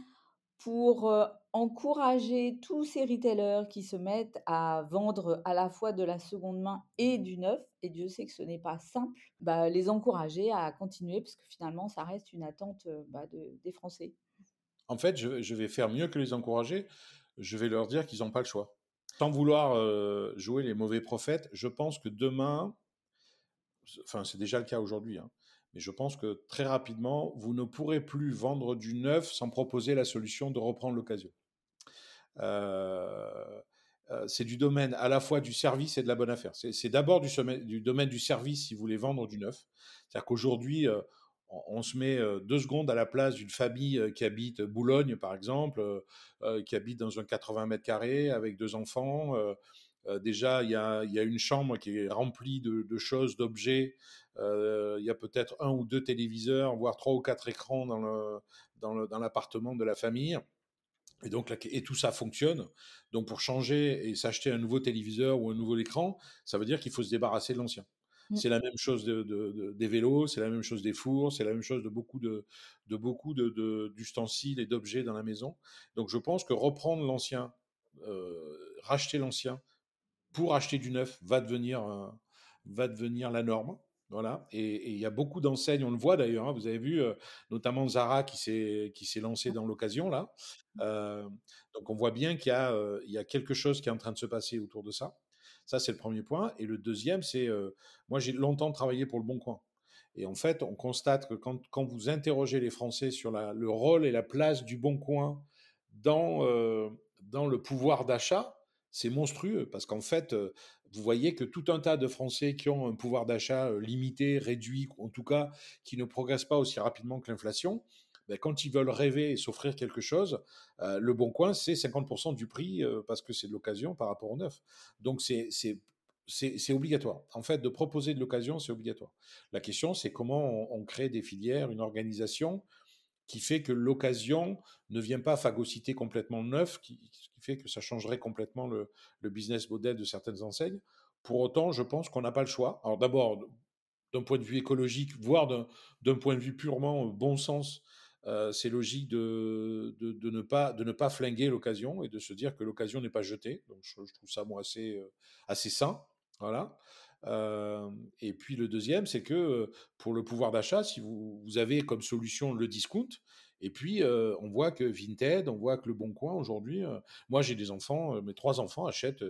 pour encourager tous ces retailers qui se mettent à vendre à la fois de la seconde main et du neuf, et Dieu sait que ce n'est pas simple, bah, les encourager à continuer, parce que finalement, ça reste une attente bah, des Français. En fait, je, vais faire mieux que les encourager, je vais leur dire qu'ils n'ont pas le choix. Sans vouloir jouer les mauvais prophètes, je pense que demain, enfin c'est déjà le cas aujourd'hui, hein, mais je pense que très rapidement, vous ne pourrez plus vendre du neuf sans proposer la solution de reprendre l'occasion. Euh, euh, c'est du domaine à la fois du service et de la bonne affaire. C'est d'abord du, domaine du service si vous voulez vendre du neuf. C'est-à-dire qu'aujourd'hui, euh, on, se met deux secondes à la place d'une famille qui habite Boulogne, par exemple, qui habite dans un 80 mètres carrés avec deux enfants. déjà, il y a, une chambre qui est remplie de choses, d'objets euh, il y a peut-être un ou deux téléviseurs, voire trois ou quatre écrans dans, l'appartement de la famille. Et donc, et tout ça fonctionne. Donc, pour changer et s'acheter un nouveau téléviseur ou un nouveau écran, ça veut dire qu'il faut se débarrasser de l'ancien. Mmh. C'est la même chose de, des vélos, c'est la même chose des fours, c'est la même chose de beaucoup de, de beaucoup d'ustensiles et d'objets dans la maison. Donc, je pense que reprendre l'ancien, euh, racheter l'ancien pour acheter du neuf va devenir, va devenir la norme. Voilà. Et il y a beaucoup d'enseignes, on le voit d'ailleurs. Hein, vous avez vu, euh, notamment Zara qui s'est qui s'est lancé dans l'occasion là. Euh, donc on voit bien qu'il y a euh, il y a quelque chose qui est en train de se passer autour de ça. Ça c'est le premier point. Et le deuxième, c'est moi j'ai longtemps travaillé pour le Bon Coin. Et en fait, on constate que quand, quand vous interrogez les Français sur la, le rôle et la place du Bon Coin dans dans le pouvoir d'achat, c'est monstrueux parce qu'en fait, vous voyez que tout un tas de Français qui ont un pouvoir d'achat limité, réduit, en tout cas qui ne progressent pas aussi rapidement que l'inflation, ben, quand ils veulent rêver et s'offrir quelque chose, le bon coin, c'est 50% du prix parce que c'est de l'occasion par rapport au neuf. Donc c'est obligatoire. En fait, de proposer de l'occasion, c'est obligatoire. La question, c'est comment on, crée des filières, une organisation qui fait que l'occasion ne vient pas phagocyter complètement le neuf, qui, fait que ça changerait complètement le, business model de certaines enseignes. Pour autant, je pense qu'on n'a pas le choix. Alors d'abord, d'un point de vue écologique, voire d'un point de vue purement bon sens, euh, c'est logique de, de, ne pas, de ne pas flinguer l'occasion et de se dire que l'occasion n'est pas jetée. Donc je, trouve ça moi assez, euh, assez sain. Voilà. Euh, et puis le deuxième, c'est que pour le pouvoir d'achat, si vous, vous, avez comme solution le discount, Et puis, on voit que Vinted, on voit que Le Bon Coin aujourd'hui, moi j'ai des enfants, mes trois enfants achètent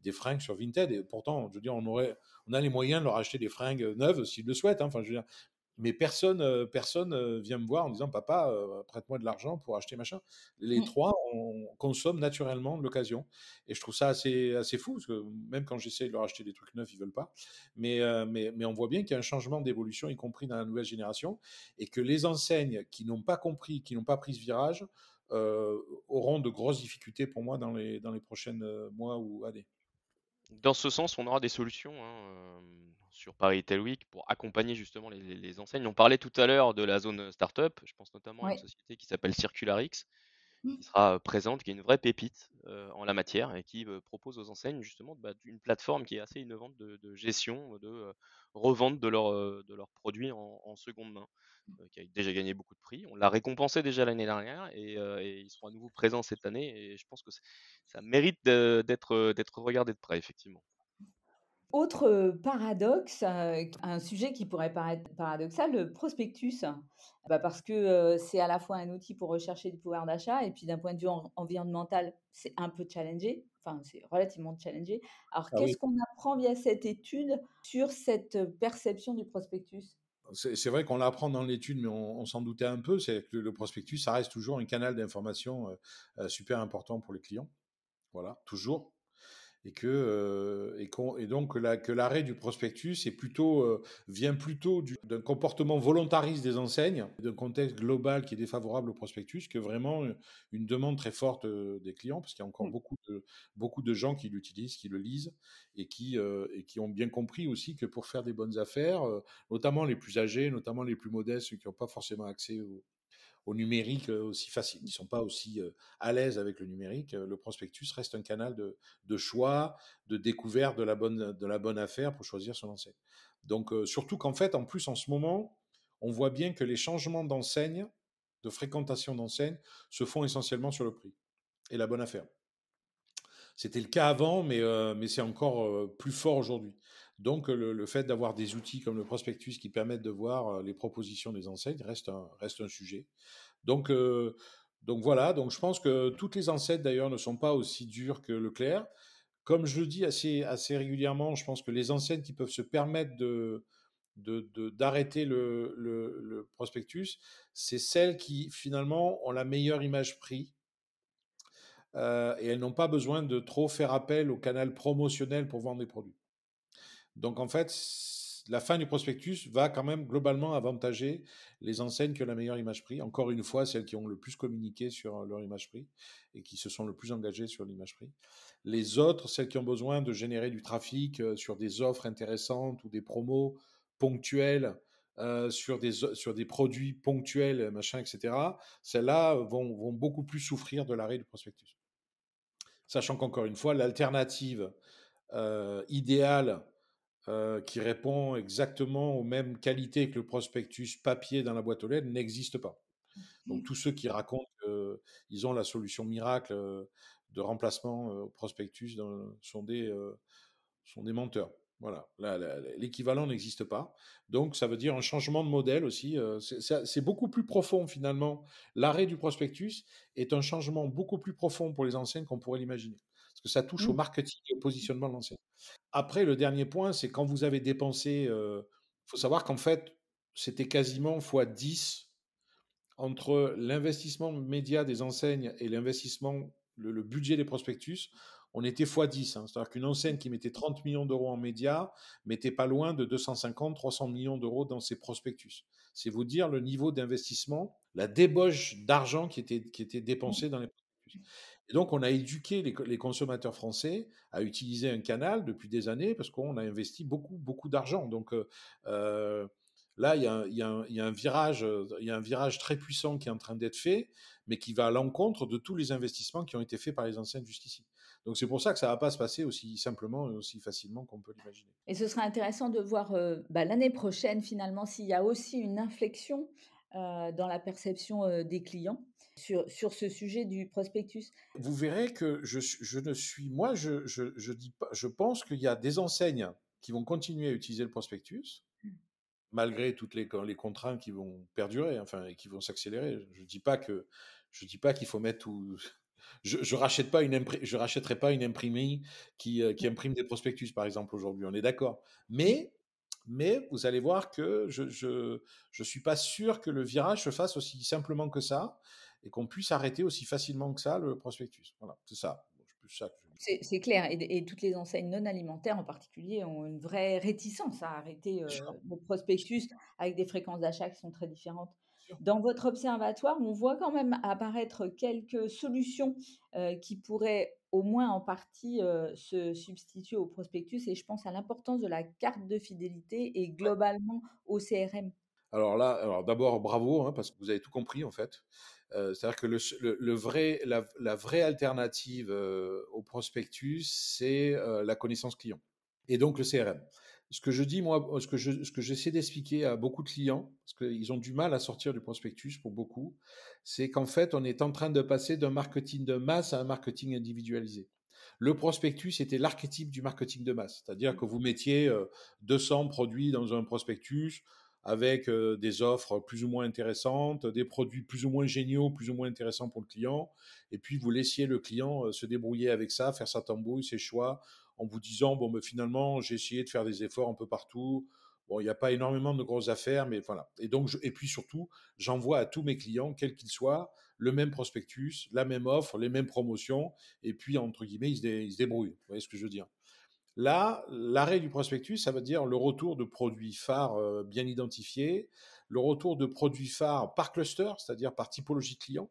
des fringues sur Vinted. Et pourtant, je veux dire, on, aurait, on a les moyens de leur acheter des fringues neuves s'ils le souhaitent. Hein. Enfin, je mais personne, euh, personne euh, vient me voir en disant papa, euh, prête-moi de l'argent pour acheter machin. Les mmh. trois, on consomme naturellement l'occasion. Et je trouve ça assez, assez fou, parce que même quand j'essaie de leur acheter des trucs neufs, ils veulent pas. Mais, mais, mais on voit bien qu'il y a un changement d'évolution, y compris dans la nouvelle génération, et que les enseignes qui n'ont pas compris, qui n'ont pas pris ce virage, auront de grosses difficultés pour moi dans les, dans les prochains mois ou années. Dans ce sens, on aura des solutions. Hein, sur Paris Retail Week pour accompagner justement les, enseignes. On parlait tout à l'heure de la zone startup, je pense notamment à une société qui s'appelle CircularX. Qui sera présente, qui est une vraie pépite en la matière et qui propose aux enseignes justement bah, une plateforme qui est assez innovante de, gestion, de revente de, de leurs produits en, seconde main, qui a déjà gagné beaucoup de prix. On l'a récompensé déjà l'année dernière et, et, ils seront à nouveau présents cette année et je pense que ça mérite d'être regardé de près, effectivement. Autre paradoxe, un sujet qui pourrait paraître paradoxal, le prospectus. Bah parce que c'est à la fois un outil pour rechercher du pouvoir d'achat et puis d'un point de vue environnemental, c'est un peu challengé, enfin c'est relativement challengé. Alors ah qu'est-ce qu'on apprend via cette étude sur cette perception du prospectus? C'est vrai qu'on l'apprend dans l'étude, mais on, s'en doutait un peu. C'est que le prospectus, ça reste toujours un canal d'information super important pour les clients. Voilà, toujours et que euh, et, et, donc la, que l'arrêt du prospectus est plutôt euh, vient plutôt d'un comportement volontariste des enseignes, d'un contexte global qui est défavorable au prospectus, que vraiment une demande très forte euh, des clients, parce qu'il y a encore mmh. beaucoup de beaucoup de gens qui l'utilisent, qui le lisent et qui et qui ont bien compris aussi que pour faire des bonnes affaires, notamment les plus âgés, notamment les plus modestes, ceux qui n'ont pas forcément accès au, au numérique aussi facile, ils ne sont pas aussi à l'aise avec le numérique, le prospectus reste un canal de, choix, de découverte de la bonne, de la bonne affaire pour choisir son enseigne. Donc surtout qu'en fait, en plus, en ce moment, on voit bien que les changements d'enseigne, de fréquentation d'enseigne, se font essentiellement sur le prix et la bonne affaire. C'était le cas avant, mais, mais c'est encore plus fort aujourd'hui. Donc le, fait d'avoir des outils comme le prospectus qui permettent de voir les propositions des enseignes reste un, reste un sujet. Donc, donc voilà, donc je pense que toutes les enseignes d'ailleurs ne sont pas aussi dures que Leclerc. Comme je le dis assez, assez régulièrement, je pense que les enseignes qui peuvent se permettre de, d'arrêter le, le, prospectus, c'est celles qui finalement ont la meilleure image prix et elles n'ont pas besoin de trop faire appel au canal promotionnel pour vendre des produits. Donc en fait, la fin du prospectus va quand même globalement avantager les enseignes qui ont la meilleure image prix. Encore une fois, celles qui ont le plus communiqué sur leur image prix et qui se sont le plus engagées sur l'image prix. Les autres, celles qui ont besoin de générer du trafic euh, sur des offres intéressantes ou des promos ponctuels euh, sur, des, sur des produits ponctuels, machin, etc., celles-là vont, vont beaucoup plus souffrir de l'arrêt du prospectus. Sachant qu'encore une fois, l'alternative euh, idéale euh, qui répond exactement aux mêmes qualités que le prospectus papier dans la boîte aux lettres n'existe pas. Donc tous ceux qui racontent qu'ils ont la solution miracle euh, de remplacement euh, au prospectus sont, des, sont des menteurs. Voilà, l'équivalent n'existe pas. Donc ça veut dire un changement de modèle aussi. C'est beaucoup plus profond finalement. L'arrêt du prospectus est un changement beaucoup plus profond pour les enseignes qu'on pourrait l'imaginer parce que ça touche au mmh. marketing et au positionnement de l'enseigne. Après, le dernier point, c'est quand vous avez dépensé, il faut savoir qu'en fait, c'était quasiment x 10 entre l'investissement média des enseignes et l'investissement, le, budget des prospectus. On était x 10. Hein. C'est-à-dire qu'une enseigne qui mettait 30 millions d'euros en médias mettait pas loin de 250, 300 millions d'euros dans ses prospectus. C'est vous dire le niveau d'investissement, la débauche d'argent qui était, qui était mmh. dans les prospectus. Et donc, on a éduqué les, consommateurs français à utiliser un canal depuis des années parce qu'on a investi beaucoup, beaucoup d'argent. Donc, euh, euh, là, il y, a un, virage, très puissant qui est en train d'être fait, mais qui va à l'encontre de tous les investissements qui ont été faits par les anciens jusqu'ici. Donc, c'est pour ça que ça ne va pas se passer aussi simplement et aussi facilement qu'on peut l'imaginer. Et ce sera intéressant de voir euh, bah, l'année prochaine, finalement, s'il y a aussi une inflexion dans la perception des clients sur, sur ce sujet du prospectus Vous verrez que je, je ne suis, moi, je, je, je, dis pas, je pense qu'il y a des enseignes qui vont continuer à utiliser le prospectus, mmh. malgré toutes les, les contraintes qui vont perdurer, enfin, et qui vont s'accélérer. Je ne dis pas que je dis pas qu'il faut mettre tout. Je, je rachète pas une je rachèterai pas une imprimerie qui, euh, qui imprime des prospectus, par exemple, aujourd'hui. On est d'accord. Mais mais vous allez voir que je je, je suis pas sûr que le virage se fasse aussi simplement que ça et qu'on puisse arrêter aussi facilement que ça le prospectus. Voilà, c'est ça. C'est clair, et, toutes les enseignes non alimentaires en particulier ont une vraie réticence à arrêter euh, le prospectus avec des fréquences d'achat qui sont très différentes. Dans votre observatoire, on voit quand même apparaître quelques solutions euh, qui pourraient au moins en partie euh, se substituer au prospectus, et je pense à l'importance de la carte de fidélité et globalement au CRM. Alors là, alors d'abord bravo, hein, parce que vous avez tout compris en fait. Euh, c'est-à-dire que le, vrai, la, vraie alternative euh, au prospectus, c'est euh, la connaissance client et donc le CRM. Ce que je dis, moi, ce que, je, ce que j'essaie d'expliquer à beaucoup de clients, parce qu'ils ont du mal à sortir du prospectus pour beaucoup, c'est qu'en fait, on est en train de passer d'un marketing de masse à un marketing individualisé. Le prospectus était l'archétype du marketing de masse, c'est-à-dire que vous mettiez 200 produits dans un prospectus, avec des offres plus ou moins intéressantes, des produits plus ou moins géniaux, plus ou moins intéressants pour le client, et puis vous laissiez le client se débrouiller avec ça, faire sa tambouille, ses choix, en vous disant bon, mais finalement j'ai essayé de faire des efforts un peu partout. Bon, il n'y a pas énormément de grosses affaires, mais voilà. Et donc, et puis surtout, j'envoie à tous mes clients, quels qu'ils soient, le même prospectus, la même offre, les mêmes promotions, et puis entre guillemets, ils ils se débrouillent. Vous voyez ce que je veux dire? Là, l'arrêt du prospectus, ça veut dire le retour de produits phares euh, bien identifiés, le retour de produits phares par cluster, c'est-à-dire par typologie client.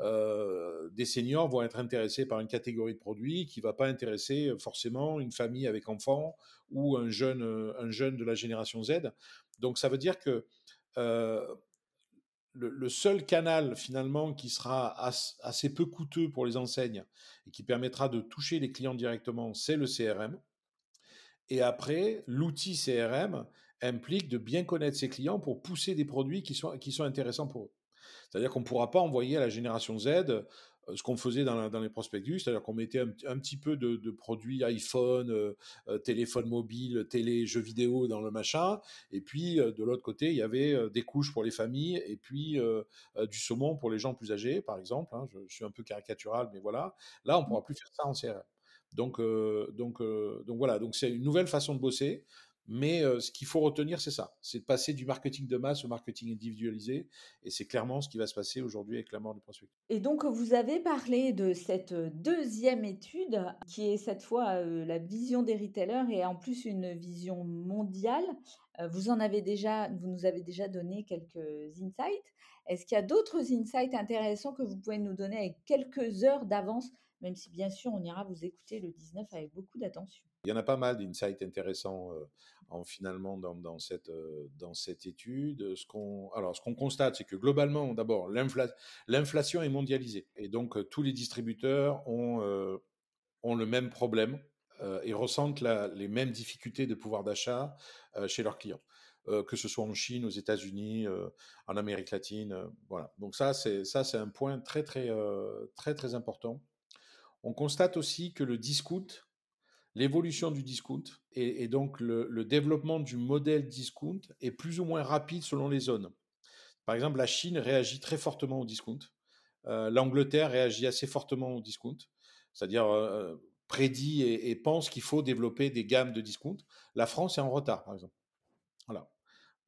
Euh, des seniors vont être intéressés par une catégorie de produits qui va pas intéresser forcément une famille avec enfants ou un jeune, un jeune de la génération Z. Donc ça veut dire que euh, le, seul canal finalement qui sera assez peu coûteux pour les enseignes et qui permettra de toucher les clients directement, c'est le CRM. Et après, l'outil CRM implique de bien connaître ses clients pour pousser des produits qui sont, qui sont intéressants pour eux. C'est-à-dire qu'on ne pourra pas envoyer à la génération Z euh, ce qu'on faisait dans, dans, les prospectus, c'est-à-dire qu'on mettait un, petit peu de, produits iPhone, euh, euh, téléphone mobile, télé, jeux vidéo dans le machin, et puis de l'autre côté, il y avait des couches pour les familles, et puis du saumon pour les gens plus âgés, par exemple. Hein, je, je, suis un peu caricatural, mais voilà. Là, on ne pourra plus faire ça en CRM. Donc, euh, donc, euh, donc voilà, donc c'est une nouvelle façon de bosser. Mais euh, ce qu'il faut retenir, c'est ça, c'est de passer du marketing de masse au marketing individualisé, et c'est clairement ce qui va se passer aujourd'hui avec la mort du prospect. Et donc, vous avez parlé de cette deuxième étude, qui est cette fois la vision des retailers et en plus une vision mondiale. vous en avez déjà, vous nous avez déjà donné quelques insights. Est-ce qu'il y a d'autres insights intéressants que vous pouvez nous donner avec quelques heures d'avance même si bien sûr on ira vous écouter le 19 avec beaucoup d'attention. Il y en a pas mal d'insights intéressants en, finalement dans, cette, dans cette étude. Alors, ce qu'on constate, c'est que globalement, d'abord, l'inflation est mondialisée. Et donc, tous les distributeurs ont, ont le même problème et ressentent les mêmes difficultés de pouvoir d'achat chez leurs clients. que ce soit en Chine, aux États-Unis, en Amérique latine, voilà. Donc ça, c'est ça, c'est un point très très très très important on constate aussi que le discount, l'évolution du discount et, donc le, développement du modèle discount est plus ou moins rapide selon les zones. Par exemple, la Chine réagit très fortement au discount. Euh, L'Angleterre réagit assez fortement au discount, c'est-à-dire euh, prédit et, pense qu'il faut développer des gammes de discount. La France est en retard, par exemple. Voilà.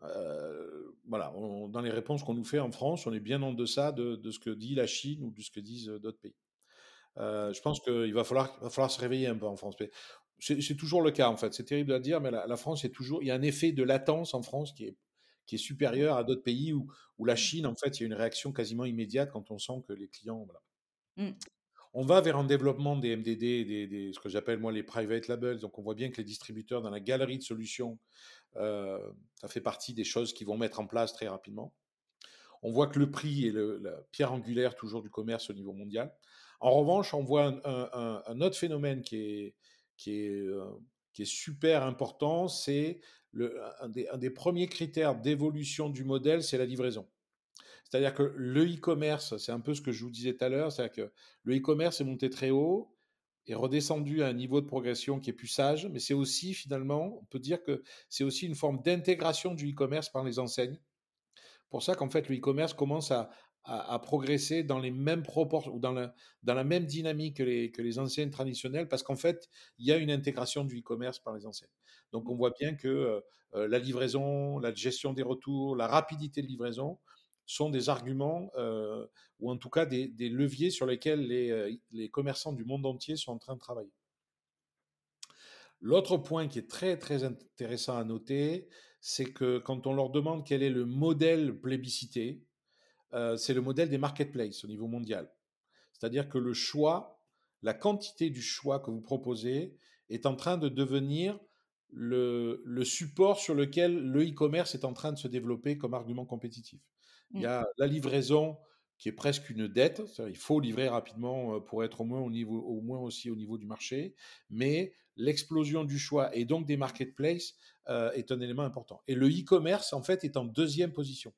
Euh, voilà, dans les réponses qu'on nous fait en France, on est bien en deçà de, ce que dit la Chine ou de ce que disent d'autres pays. Euh, je pense qu'il va falloir, va falloir se réveiller un peu en France. C'est toujours le cas en fait. C'est terrible à dire, mais la, France est toujours. Il y a un effet de latence en France qui est, qui est supérieur à d'autres pays où, où, la Chine, en fait, il y a une réaction quasiment immédiate quand on sent que les clients. Voilà. Mmh. On va vers un développement des MDD, des, des ce que j'appelle moi les private labels. Donc on voit bien que les distributeurs dans la galerie de solutions, euh, ça fait partie des choses qu'ils vont mettre en place très rapidement. On voit que le prix est le, la pierre angulaire toujours du commerce au niveau mondial. En revanche, on voit un, autre phénomène euh, qui est super important, c'est un un des premiers critères d'évolution du modèle, c'est la livraison. C'est-à-dire que le e-commerce, c'est un peu ce que je vous disais tout à l'heure, c'est-à-dire que le e-commerce est monté très haut, est redescendu à un niveau de progression qui est plus sage, mais c'est aussi finalement, on peut dire que c'est aussi une forme d'intégration du e-commerce par les enseignes. Pour ça qu'en fait le e-commerce commence à, à, progresser dans les mêmes proportions ou dans la, dans la même dynamique que les, que les enseignes traditionnelles, parce qu'en fait, il y a une intégration du e-commerce par les enseignes. Donc on voit bien que euh, euh, la livraison, la gestion des retours, la rapidité de livraison sont des arguments, euh, ou en tout cas des, des, leviers sur lesquels les, les commerçants du monde entier sont en train de travailler. L'autre point qui est très très intéressant à noter, c'est que quand on leur demande quel est le modèle plébiscité, euh, c'est le modèle des marketplaces au niveau mondial. C'est-à-dire que le choix, la quantité du choix que vous proposez est en train de devenir le, support sur lequel le e-commerce est en train de se développer comme argument compétitif. Il y mmh. a la livraison qui est presque une dette, il faut livrer rapidement euh, pour être au moins, au, niveau, au moins aussi au niveau du marché, mais l'explosion du choix et donc des marketplaces euh, est un élément important. Et le e-commerce, en fait, est en deuxième position.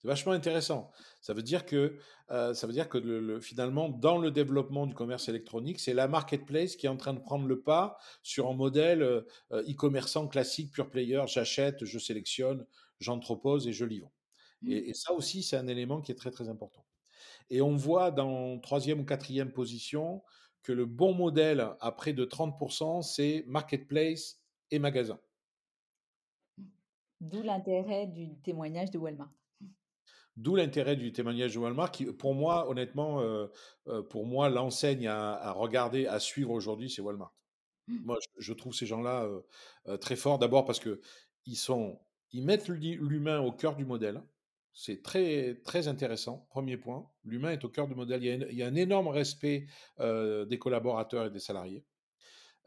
C'est vachement intéressant. Ça veut dire que, euh, ça veut dire que le, finalement, dans le développement du commerce électronique, c'est la marketplace qui est en train de prendre le pas sur un modèle euh, e-commerçant classique, pure player. J'achète, je sélectionne, j'entrepose et je livre. Mmh. Et, ça aussi, c'est un élément qui est très très important. Et on voit dans troisième ou quatrième position que le bon modèle à près de 30%, c'est marketplace et magasin. D'où l'intérêt du témoignage de Walmart. D'où l'intérêt du témoignage de Walmart, qui, pour moi, honnêtement, euh, euh, pour moi, l'enseigne à, regarder, à suivre aujourd'hui, c'est Walmart. Mmh. Moi, je, trouve ces gens-là euh, très forts. D'abord parce que ils sont, ils mettent l'humain au cœur du modèle. C'est très très intéressant. Premier point, l'humain est au cœur du modèle. Il y a, un énorme respect des collaborateurs et des salariés.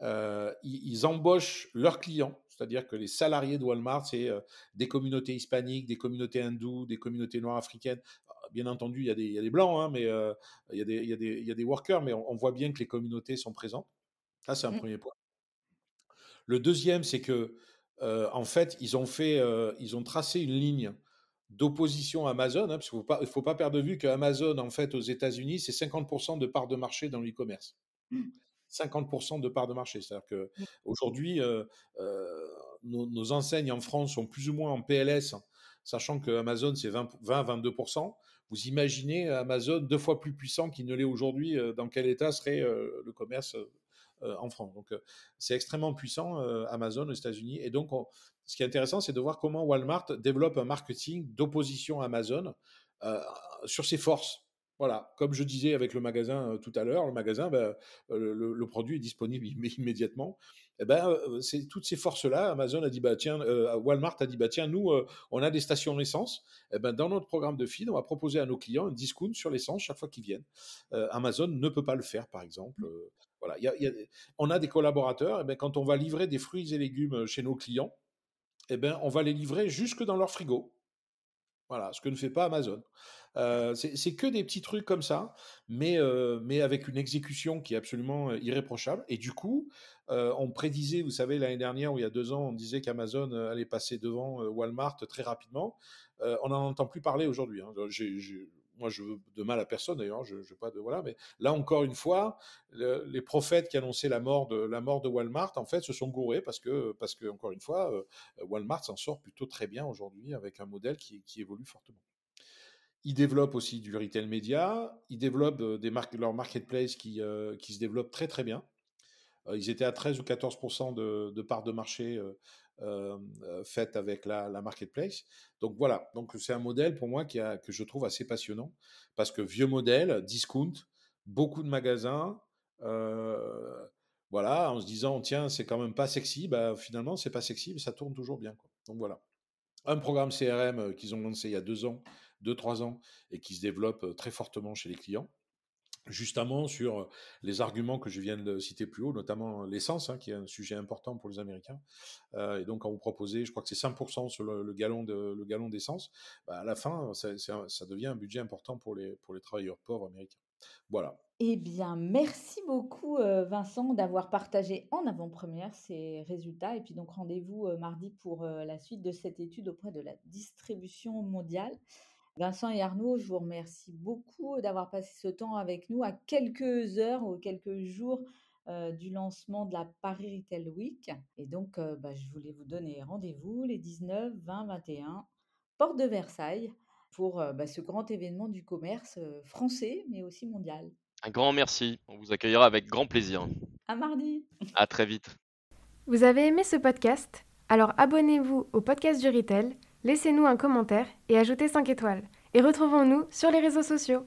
ils, embauchent leurs clients c'est-à-dire que les salariés de Walmart, c'est euh, des communautés hispaniques, des communautés hindoues, des communautés noires africaines. Ah, bien entendu, il y a des, il y a des blancs, hein, mais euh, il, y a des, il, y a des, il y a des workers, mais on, voit bien que les communautés sont présentes. Ça, c'est un mmh. premier point. Le deuxième, c'est que, euh, en fait, ils ont fait, ils ont tracé une ligne d'opposition à Amazon, hein, parce qu'il ne faut, pas perdre de vue qu'Amazon, en fait, aux États-Unis, c'est 50% de part de marché dans l'e-commerce. Mmh. 50% de part de marché. C'est-à-dire qu'aujourd'hui, euh, euh, nos, enseignes en France sont plus ou moins en PLS, sachant que Amazon, c'est 20-22%. Vous imaginez Amazon deux fois plus puissant qu'il ne l'est aujourd'hui, euh, dans quel état serait le commerce en France. Donc, c'est extrêmement puissant, Amazon aux États-Unis. Et donc, ce qui est intéressant, c'est de voir comment Walmart développe un marketing d'opposition à Amazon sur ses forces. Voilà, comme je disais avec le magasin tout à l'heure, le magasin, ben, euh, le, produit est disponible immédiatement. Et eh ben, c'est toutes ces forces-là. Amazon a dit bah tiens, Walmart a dit bah tiens, nous, on a des stations d'essence. Et eh ben, dans notre programme de feed, on va proposer à nos clients un discount sur l'essence chaque fois qu'ils viennent. Amazon ne peut pas le faire, par exemple. voilà, on a des collaborateurs. Et eh ben, quand on va livrer des fruits et légumes chez nos clients, et ben, on va les livrer jusque dans leur frigo. Voilà, ce que ne fait pas Amazon. Euh, c'est que des petits trucs comme ça, mais, euh, mais avec une exécution qui est absolument euh, irréprochable. Et du coup, on prédisait, vous savez, l'année dernière ou il y a deux ans, on disait qu'Amazon allait passer devant Walmart très rapidement. on n'en entend plus parler aujourd'hui. Hein. Moi, je veux de mal à personne d'ailleurs. Je, je pas de voilà, mais là encore une fois, les prophètes qui annonçaient la mort de la mort de Walmart, en fait, se sont gourés parce que parce que encore une fois, Walmart s'en sort plutôt très bien aujourd'hui avec un modèle qui, qui évolue fortement. Ils développent aussi du retail média. Ils développent euh, des leur marketplace qui, euh, qui se développe très très bien. Euh, ils étaient à 13 ou 14 de, de part de marché euh, faite avec la, la, marketplace. Donc voilà, donc c'est un modèle pour moi qui que je trouve assez passionnant parce que vieux modèle, discount, beaucoup de magasins. voilà, en se disant tiens c'est quand même pas sexy, bah finalement c'est pas sexy mais ça tourne toujours bien. Donc voilà, un programme CRM qu'ils ont lancé il y a deux ans 2-3 ans et qui se développe très fortement chez les clients justement sur les arguments que je viens de citer plus haut, notamment l'essence, hein, qui est un sujet important pour les Américains. et donc, quand vous proposez, je crois que c'est 5% sur le, le galon d'essence, bah, à la fin, ça, ça, devient un budget important pour les, pour les travailleurs pauvres américains. Voilà. Eh bien, merci beaucoup Vincent d'avoir partagé en avant-première ces résultats. Et puis donc rendez-vous mardi pour la suite de cette étude auprès de la distribution mondiale. Vincent et Arnaud, je vous remercie beaucoup d'avoir passé ce temps avec nous à quelques heures ou quelques jours euh, du lancement de la Paris Retail Week. Et donc, euh, bah, je voulais vous donner rendez-vous les 19, 20, 21, porte de Versailles, pour euh, bah, ce grand événement du commerce français, mais aussi mondial. Un grand merci. On vous accueillera avec grand plaisir. À mardi. À très vite. Vous avez aimé ce podcast? Alors abonnez-vous au podcast du Retail, laissez-nous un commentaire et ajoutez 5 étoiles. Et retrouvons-nous sur les réseaux sociaux.